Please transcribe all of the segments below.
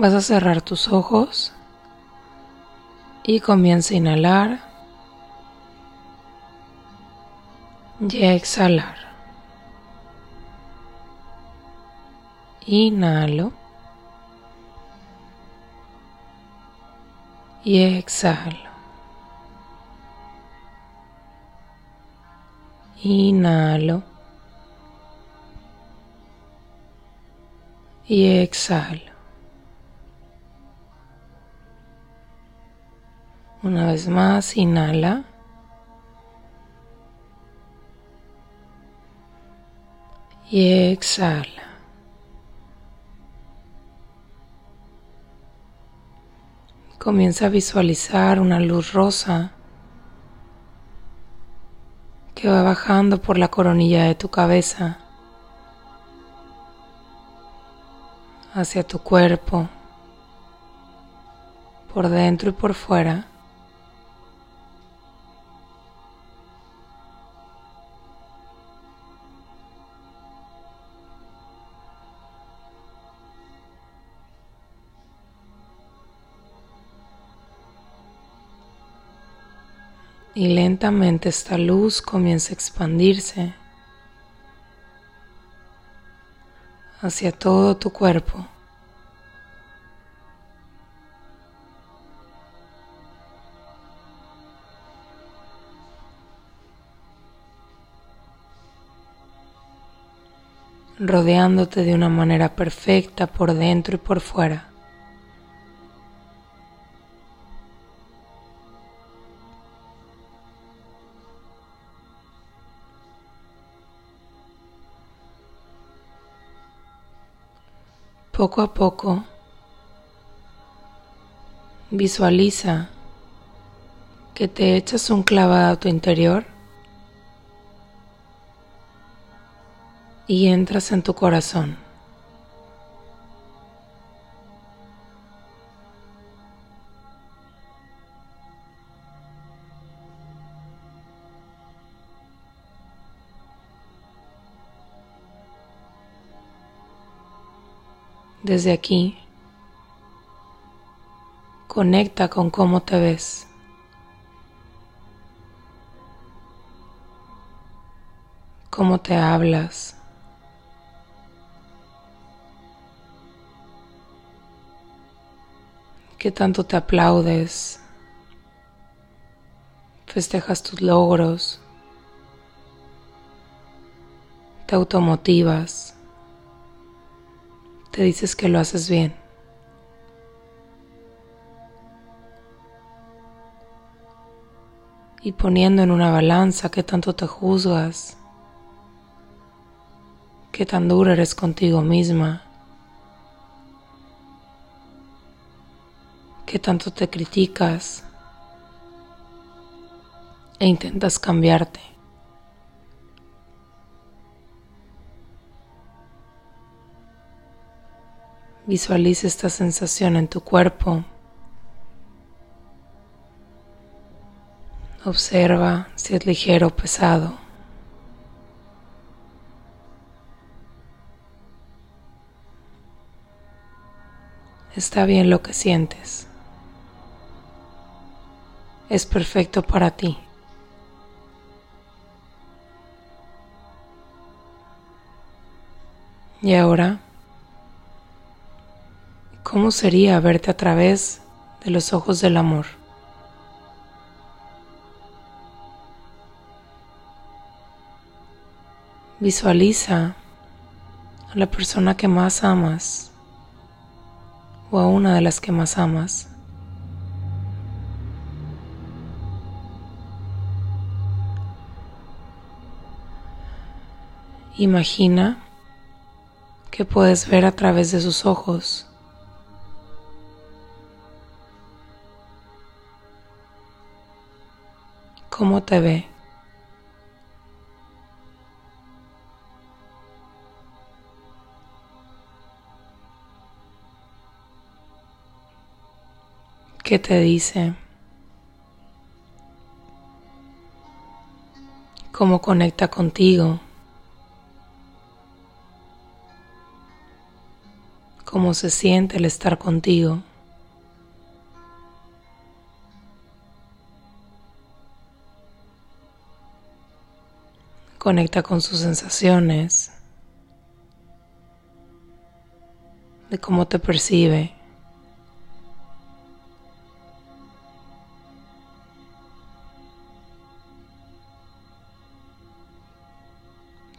Vas a cerrar tus ojos y comienza a inhalar y exhalar. Inhalo y exhalo. Inhalo y exhalo. Una vez más, inhala. Y exhala. Comienza a visualizar una luz rosa que va bajando por la coronilla de tu cabeza hacia tu cuerpo, por dentro y por fuera. Y lentamente esta luz comienza a expandirse hacia todo tu cuerpo. rodeándote de una manera perfecta por dentro y por fuera. Poco a poco, visualiza que te echas un clavado a tu interior y entras en tu corazón. Desde aquí, conecta con cómo te ves. Cómo te hablas. Qué tanto te aplaudes. Festejas tus logros. Te automotivas te dices que lo haces bien. Y poniendo en una balanza qué tanto te juzgas, qué tan dura eres contigo misma, qué tanto te criticas e intentas cambiarte. Visualiza esta sensación en tu cuerpo. Observa si es ligero o pesado. Está bien lo que sientes. Es perfecto para ti. Y ahora ¿Cómo sería verte a través de los ojos del amor? Visualiza a la persona que más amas o a una de las que más amas. Imagina que puedes ver a través de sus ojos cómo te ve. ¿Qué te dice? ¿Cómo conecta contigo? cómo se siente el estar contigo. Conecta con sus sensaciones, de cómo te percibe.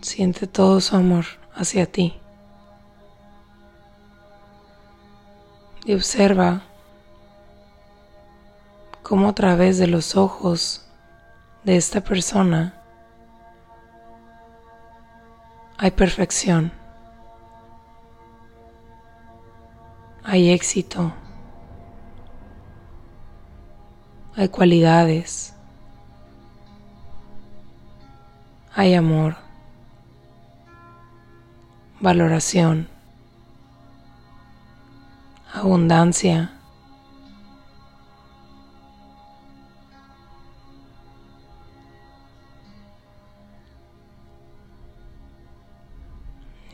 Siente todo su amor hacia ti. Y observa cómo a través de los ojos de esta persona hay perfección, hay éxito, hay cualidades, hay amor. Valoración, abundancia.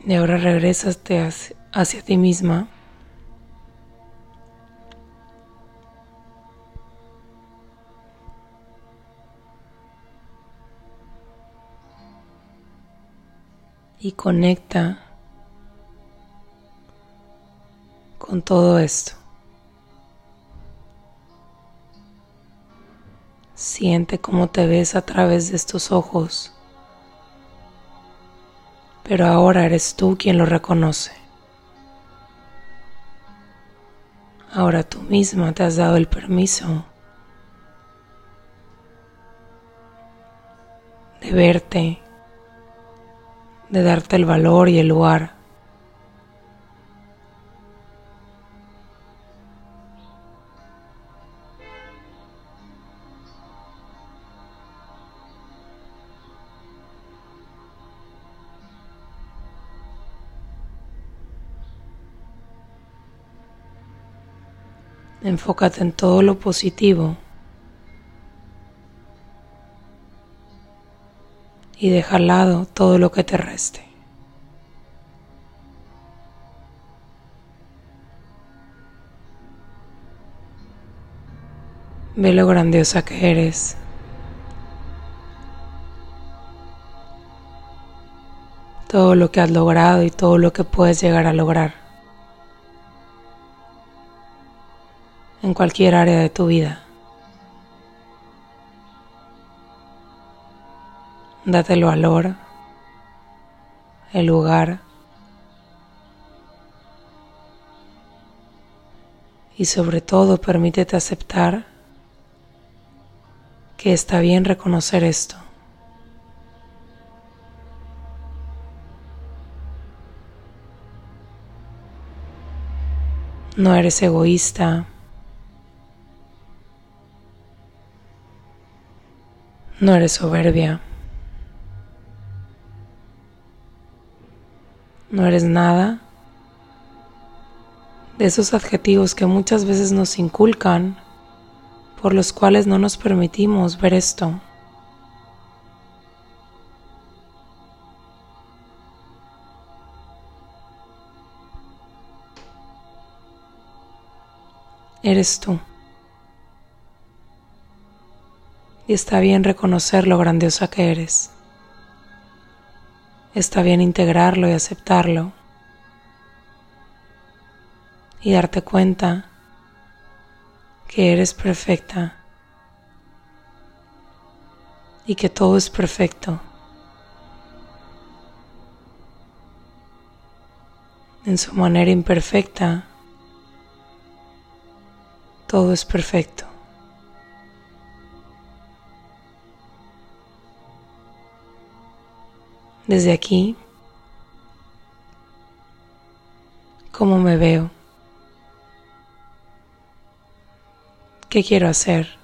Y ahora regresas hacia, hacia ti misma. Y conecta con todo esto. Siente cómo te ves a través de estos ojos, pero ahora eres tú quien lo reconoce. Ahora tú misma te has dado el permiso de verte, de darte el valor y el lugar Enfócate en todo lo positivo y deja al lado todo lo que te reste. Ve lo grandiosa que eres. Todo lo que has logrado y todo lo que puedes llegar a lograr. En cualquier área de tu vida. Date el valor, el lugar y sobre todo permítete aceptar que está bien reconocer esto. No eres egoísta. No eres soberbia. No eres nada de esos adjetivos que muchas veces nos inculcan por los cuales no nos permitimos ver esto. Eres tú. Y está bien reconocer lo grandiosa que eres. Está bien integrarlo y aceptarlo y darte cuenta que eres perfecta y que todo es perfecto. En su manera imperfecta, todo es perfecto. Desde aquí, cómo me veo, qué quiero hacer,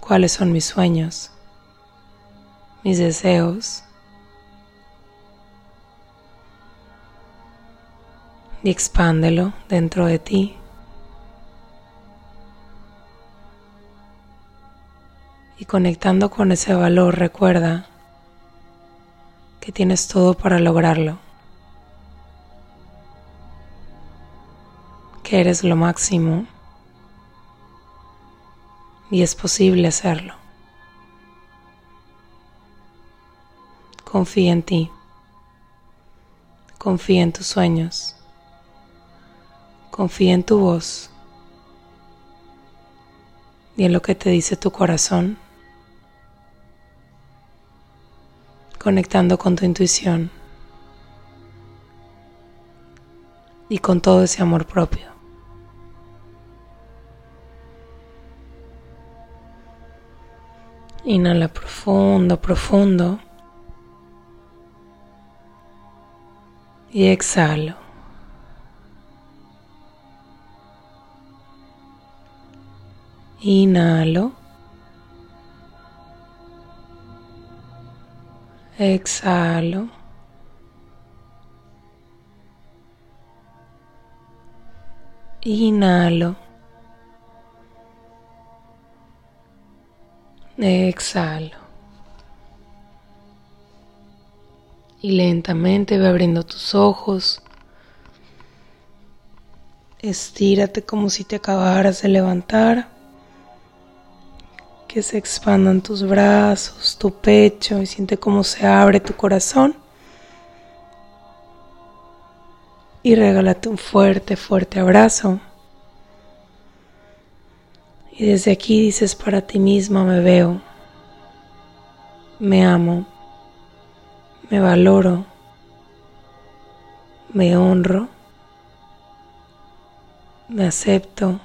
cuáles son mis sueños, mis deseos. Y expándelo dentro de ti. Y conectando con ese valor, recuerda que tienes todo para lograrlo. que eres lo máximo y es posible hacerlo. Confía en ti. Confía en tus sueños. Confía en tu voz y en lo que te dice tu corazón, conectando con tu intuición y con todo ese amor propio. Inhala profundo, profundo. Y exhalo. Inhalo. Exhalo. Inhalo. Exhalo. Y lentamente ve abriendo tus ojos. Estírate como si te acabaras de levantar que se expandan tus brazos, tu pecho y siente cómo se abre tu corazón. Y regálate un fuerte, fuerte abrazo. Y desde aquí dices para ti misma, me veo, me amo, me valoro, me honro, me acepto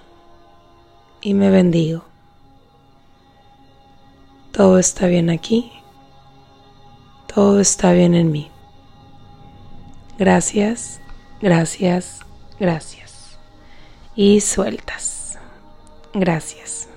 y me bendigo. Todo está bien aquí. Todo está bien en mí. Gracias, gracias, gracias. Y sueltas. Gracias.